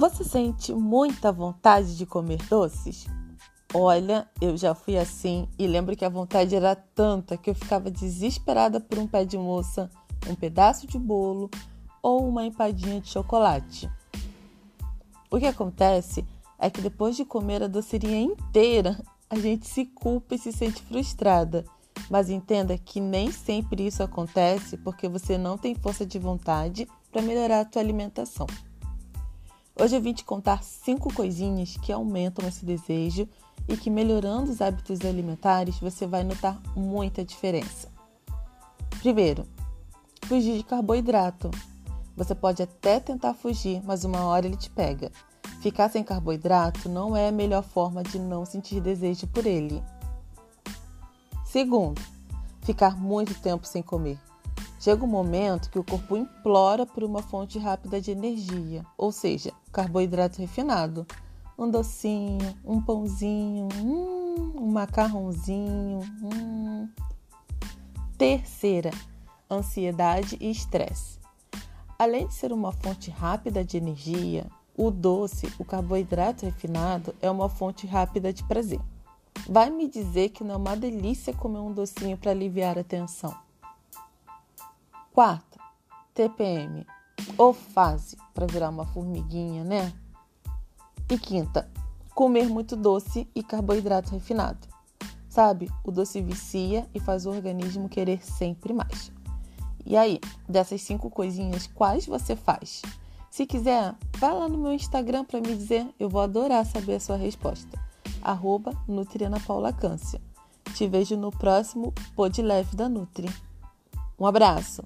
Você sente muita vontade de comer doces? Olha, eu já fui assim e lembro que a vontade era tanta que eu ficava desesperada por um pé de moça, um pedaço de bolo ou uma empadinha de chocolate. O que acontece é que depois de comer a doceria inteira, a gente se culpa e se sente frustrada. Mas entenda que nem sempre isso acontece porque você não tem força de vontade para melhorar a sua alimentação. Hoje eu vim te contar cinco coisinhas que aumentam esse desejo e que melhorando os hábitos alimentares você vai notar muita diferença. Primeiro, fugir de carboidrato. Você pode até tentar fugir, mas uma hora ele te pega. Ficar sem carboidrato não é a melhor forma de não sentir desejo por ele. Segundo, ficar muito tempo sem comer. Chega um momento que o corpo implora por uma fonte rápida de energia, ou seja, carboidrato refinado. Um docinho, um pãozinho, hum, um macarrãozinho. Hum. Terceira, ansiedade e estresse. Além de ser uma fonte rápida de energia, o doce, o carboidrato refinado, é uma fonte rápida de prazer. Vai me dizer que não é uma delícia comer um docinho para aliviar a tensão. Quarta, TPM, ou fase para virar uma formiguinha, né? E quinta, comer muito doce e carboidrato refinado. Sabe, o doce vicia e faz o organismo querer sempre mais. E aí, dessas cinco coisinhas, quais você faz? Se quiser, vá lá no meu Instagram para me dizer, eu vou adorar saber a sua resposta. Arroba. Te vejo no próximo Pod Leve da Nutri. Um abraço!